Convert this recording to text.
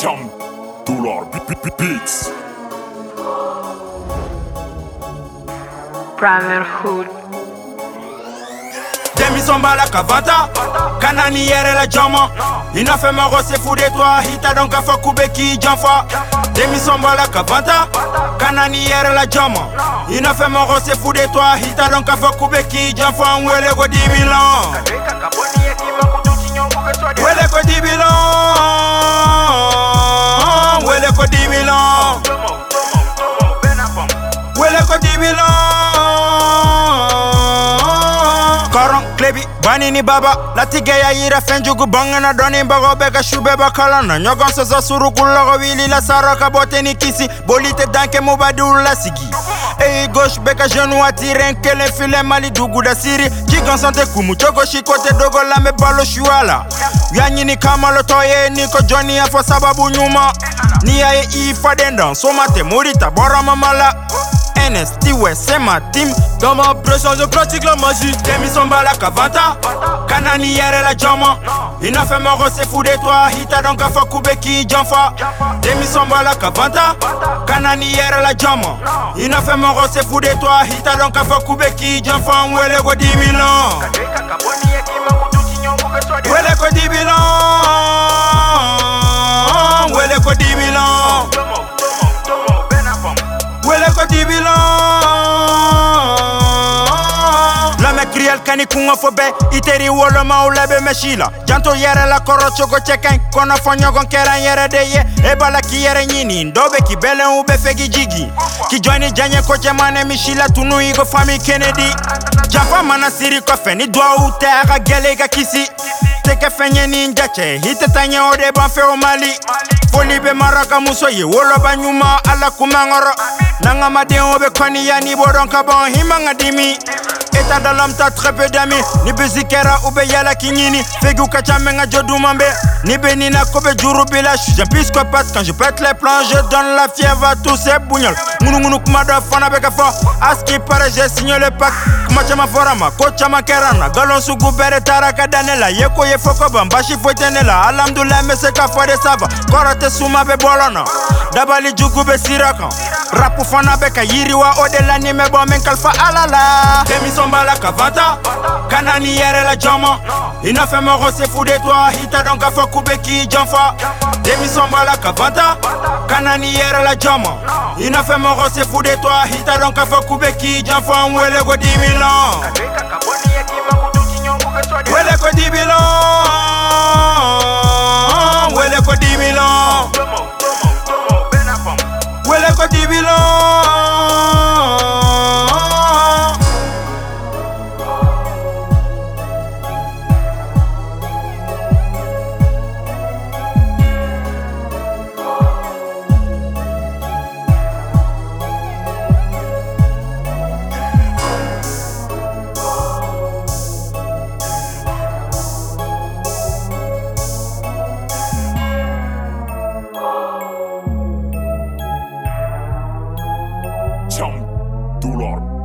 Chum Dollar Beats Brotherhood. Denmisɛn b'a la ka vanta ka na ni yɛrɛ la jɔnma i n'a fɛ mɔgɔ se fu de toi i t'a dɔn k'a fɔ k'u bɛ k'i janfa denmisɛn b'a la ka vanta ka na ni yɛrɛ la jɔnma i n'a fɛ mɔgɔ se fu de toi i t'a dɔn k'a fɔ k'u bɛ k'i janfa n wele ko dibilɔn wele ko dibilɔn baron klebi bani ni baba latige ya yira fenjugu bangana doni bago beka shube bakala na nyogon sozo suru kulogo wili la saraka bote ni kisi bolite danke mubadi ula sigi. Eyi gauche beka genou atire nkele file mali dugu da siri. Jigon sante kumu chogo shikote dogo lame balo shuala. Yanyini kamalo toye niko joni afo sababu nyuma. Ifa ifadendon somate murita boroma mala NS, Tiwɛ, c'est ma team. Dans ma pression, je pratique la magie. denmisɛn b'a la ka vanta ka na ni yɛrɛ la jɔnma i n'a fɛ mɔgɔ se fu de toi. I t'a dɔn k'a fɔ k'u bɛ k'i janfa denmisɛn b'a la ka vanta ka na ni yɛrɛ la jɔnma i n'a fɛ mɔgɔ se fu de toi i t'a dɔn k'a fɔ k'u bɛ k'i janfa n wele ko dibilɔn wele ko ko kiriyɛli kani kungo fɔ bɛɛ i teri wolomaw labɛn mɛ si la janto yɛrɛ la kɔrɔ cogo cɛ kaɲi kɔnɔfɔ ɲɔgɔn kɛra n yɛrɛ de ye e b'a la k'i yɛrɛ ɲini dɔw be k'i bɛlɛn u bɛ fɛ k'i jigi k'i jɔni diyaɲɛ ko cɛman ne misi la tunu i ko fami kennedy. Janfa mana siri kɔfɛ ni duwawu tɛ a ka gɛlɛ i ka kisi tɛ kɛ fɛn ye ni n jacɛ i tɛ taa ɲɛ o de b'an fɛ o mali foli bɛ maraka muso ye woloba ɲuman ala kumankɔrɔ n'an ka madenw bɛ kɔniya ni b'o dɔn ka ban i man ka dimi État de l'homme t'as très peu d'amis Ni bisi kɛra u bɛ yala k'i ɲini Fegiw ka ca mɛ n ka jɔ duman bɛ Ni bɛ nin na ko bɛ juru b'i la Je suis un psychopathe quand je pète les plans Je donne la fièvre à tous ces bougnol Ŋunuŋunu kuma dɔ fana bɛ ka fɔ À ce qui paraît j'ai signé le pacte. Kuma caman fɔra n ma ko caman kɛra n na Galon sugu bɛɛ de taara ka da ne la Ye ko ye fɔ ko ban basi foyi tɛ ne la Alhamdulillah n bɛ se k'a fɔ de ça va Kɔrɔ tɛ suma bɛ bɔlɔn na Dabali jugu bɛ sira kan Rapu fana beka ka yiriwa o de la ni mɛ bɔ min kalifa ala la. Denmisɛn b'a la ka vanta ka na ni yɛrɛ la i n'a fɛ mɔgɔ se fu de toi i t'a dɔn k'a fɔ k'u bɛ k'i janfa denmisɛn b'a la ka vanta ka na ni yɛrɛ la i n'a fɛ mɔgɔ se fu de toi i t'a dɔn k'a fɔ k'u bɛ k'i janfa n wele ko dibilɔn wele ko dibilɔn Chum Dular